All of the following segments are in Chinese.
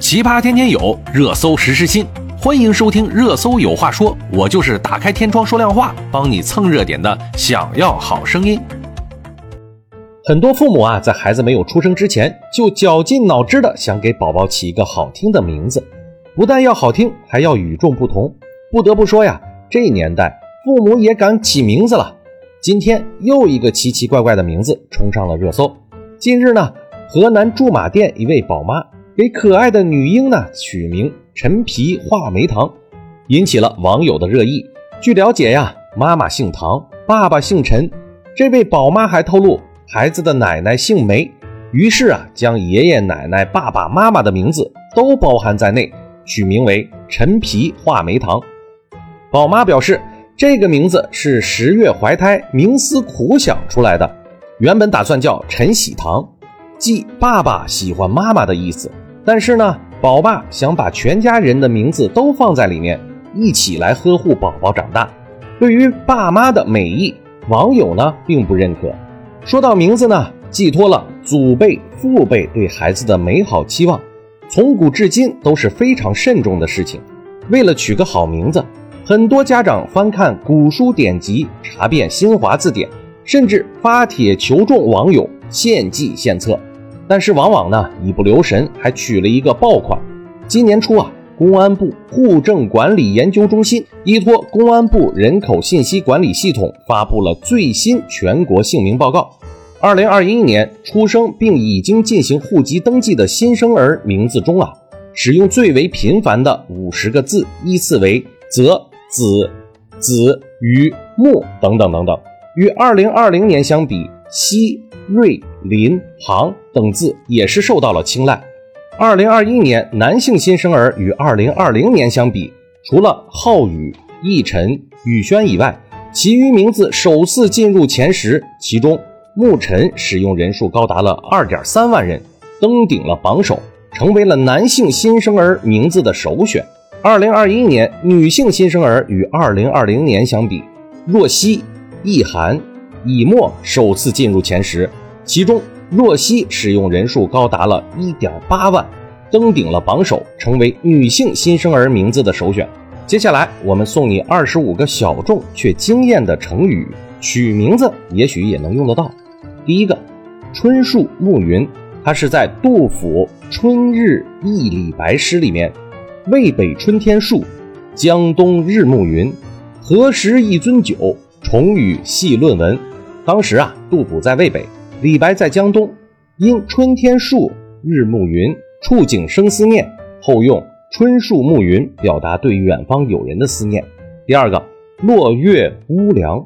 奇葩天天有，热搜时时新。欢迎收听《热搜有话说》，我就是打开天窗说亮话，帮你蹭热点的。想要好声音。很多父母啊，在孩子没有出生之前，就绞尽脑汁的想给宝宝起一个好听的名字，不但要好听，还要与众不同。不得不说呀，这年代父母也敢起名字了。今天又一个奇奇怪怪的名字冲上了热搜。近日呢，河南驻马店一位宝妈。给可爱的女婴呢取名陈皮话梅糖，引起了网友的热议。据了解呀，妈妈姓唐，爸爸姓陈。这位宝妈还透露，孩子的奶奶姓梅，于是啊，将爷爷奶奶、爸爸妈妈的名字都包含在内，取名为陈皮话梅糖。宝妈表示，这个名字是十月怀胎冥思苦想出来的，原本打算叫陈喜糖，即爸爸喜欢妈妈的意思。但是呢，宝爸想把全家人的名字都放在里面，一起来呵护宝宝长大。对于爸妈的美意，网友呢并不认可。说到名字呢，寄托了祖辈、父辈对孩子的美好期望，从古至今都是非常慎重的事情。为了取个好名字，很多家长翻看古书典籍，查遍新华字典，甚至发帖求众网友献计献策。但是往往呢，一不留神还取了一个爆款。今年初啊，公安部户政管理研究中心依托公安部人口信息管理系统发布了最新全国姓名报告。二零二一年出生并已经进行户籍登记的新生儿名字中啊，使用最为频繁的五十个字依次为泽、子、子、宇、木等等等等。与二零二零年相比，西。瑞、林、杭等字也是受到了青睐。二零二一年男性新生儿与二零二零年相比，除了浩宇、逸晨、宇轩以外，其余名字首次进入前十。其中，沐晨使用人数高达了二点三万人，登顶了榜首，成为了男性新生儿名字的首选。二零二一年女性新生儿与二零二零年相比，若曦、易涵、以沫首次进入前十。其中，若曦使用人数高达了一点八万，登顶了榜首，成为女性新生儿名字的首选。接下来，我们送你二十五个小众却惊艳的成语，取名字也许也能用得到。第一个，春树暮云，它是在杜甫《春日忆李白》诗里面，“渭北春天树，江东日暮云，何时一樽酒，重与细论文。”当时啊，杜甫在渭北。李白在江东，因春天树日暮云，触景生思念，后用春树暮云表达对远方友人的思念。第二个，落月乌梁，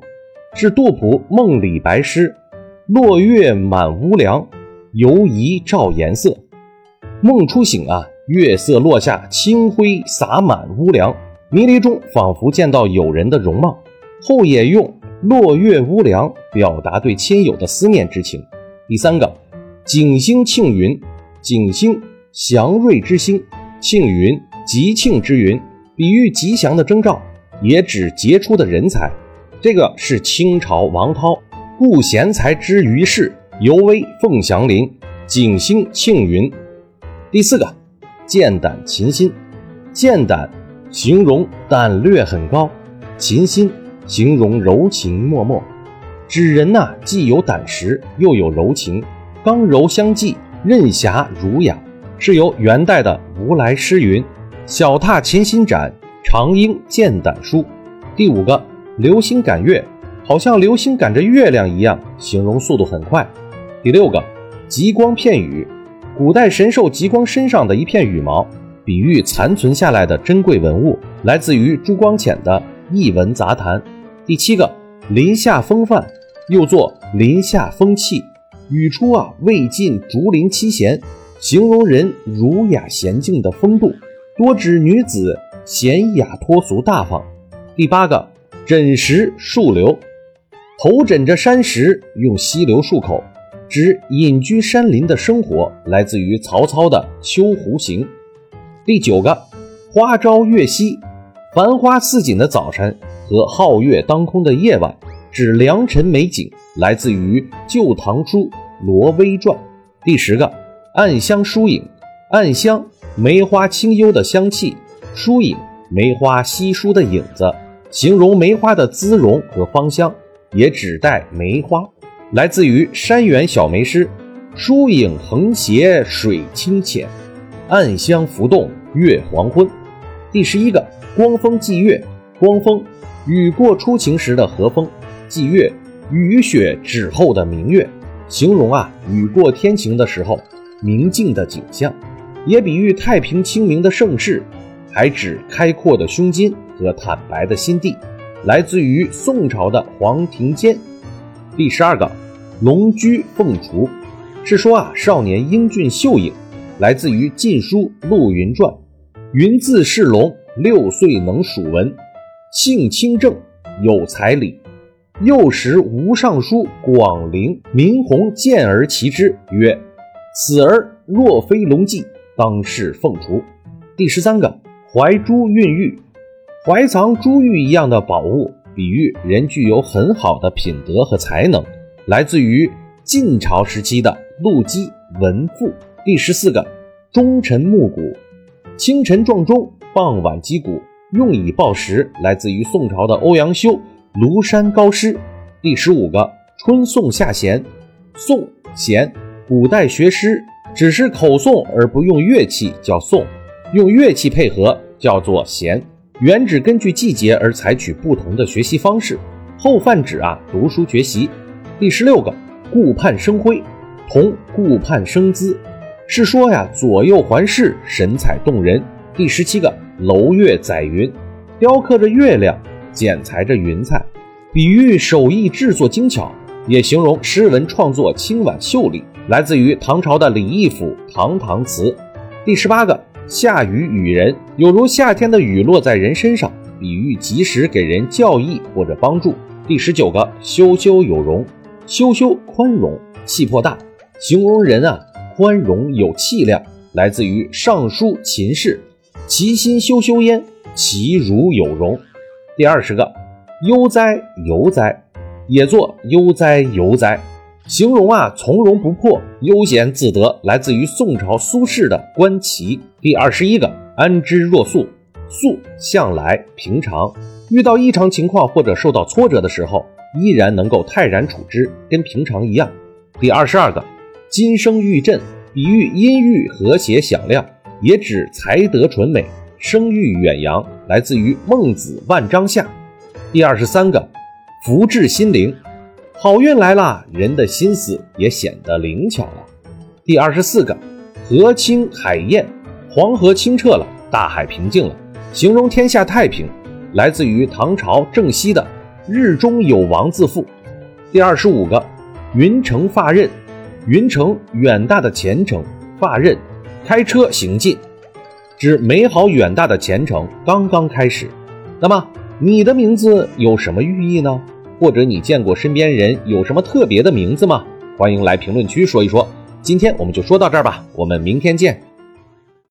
是杜甫《梦李白》诗，落月满乌梁，犹疑照颜色。梦初醒啊，月色落下，清辉洒满乌梁，迷离中仿佛见到友人的容貌。后也用。落月乌梁，表达对亲友的思念之情。第三个，景星庆云，景星祥瑞之星，庆云吉庆之云，比喻吉祥的征兆，也指杰出的人才。这个是清朝王涛“故贤才之于世，犹微凤翔麟，景星庆云”。第四个，剑胆琴心，剑胆形容胆略很高，琴心。形容柔情脉脉，指人呐既有胆识又有柔情，刚柔相济，任侠儒雅，是由元代的吴来诗云：“小踏琴心展，长缨剑胆舒。”第五个，流星赶月，好像流星赶着月亮一样，形容速度很快。第六个，极光片羽，古代神兽极光身上的一片羽毛，比喻残存下来的珍贵文物，来自于朱光潜的《艺文杂谈》。第七个，林下风范，又作林下风气，语出啊魏晋竹林七贤，形容人儒雅娴静的风度，多指女子娴雅脱俗大方。第八个，枕石树流，头枕着山石，用溪流漱口，指隐居山林的生活，来自于曹操的《秋胡行》。第九个，花朝月夕，繁花似锦的早晨。和皓月当空的夜晚，指良辰美景，来自于《旧唐书·罗威传》。第十个，暗香疏影，暗香梅花清幽的香气，疏影梅花稀疏的影子，形容梅花的姿容和芳香，也指代梅花。来自于山园小梅诗：疏影横斜水清浅，暗香浮动月黄昏。第十一个，光风霁月，光风，雨过初晴时的和风，霁月，雨雪止后的明月。形容啊，雨过天晴的时候，明净的景象，也比喻太平清明的盛世，还指开阔的胸襟和坦白的心地。来自于宋朝的黄庭坚。第十二个，龙驹凤雏，是说啊，少年英俊秀颖。来自于《晋书·陆云传》，云字是龙，六岁能属文，性清正，有才理。幼时吴尚书广陵明弘见而奇之，曰：“此儿若非龙迹，当是凤雏。”第十三个，怀珠孕育，怀藏珠玉一样的宝物，比喻人具有很好的品德和才能。来自于晋朝时期的陆机文赋。第十四个，钟晨暮鼓，清晨撞钟，傍晚击鼓，用以报时。来自于宋朝的欧阳修。庐山高诗，第十五个春宋夏弦，宋弦，古代学诗只是口诵而不用乐器叫颂，用乐器配合叫做弦，原指根据季节而采取不同的学习方式，后泛指啊读书学习。第十六个顾盼生辉，同顾盼生姿，是说呀左右环视，神采动人。第十七个楼月载云，雕刻着月亮。剪裁着云彩，比喻手艺制作精巧，也形容诗文创作清婉秀丽。来自于唐朝的李义府《唐唐词》。第十八个，下雨雨人，有如夏天的雨落在人身上，比喻及时给人教益或者帮助。第十九个，羞羞有容，羞羞宽容，气魄大，形容人啊宽容有气量。来自于《尚书秦氏》，其心修修焉，其如有容。第二十个，悠哉游哉，也作悠哉游哉，形容啊从容不迫、悠闲自得，来自于宋朝苏轼的《观棋》。第二十一个，安之若素，素向来平常，遇到异常情况或者受到挫折的时候，依然能够泰然处之，跟平常一样。第二十二个，金声玉振，比喻音域和谐响亮，也指才德纯美。声誉远扬，来自于《孟子万章下》。第二十三个，福至心灵，好运来了，人的心思也显得灵巧了。第二十四个，河清海晏，黄河清澈了，大海平静了，形容天下太平。来自于唐朝郑熙的《日中有王自负》。第二十五个，云城发轫，云城远大的前程，发轫，开车行进。指美好远大的前程刚刚开始，那么你的名字有什么寓意呢？或者你见过身边人有什么特别的名字吗？欢迎来评论区说一说。今天我们就说到这儿吧，我们明天见。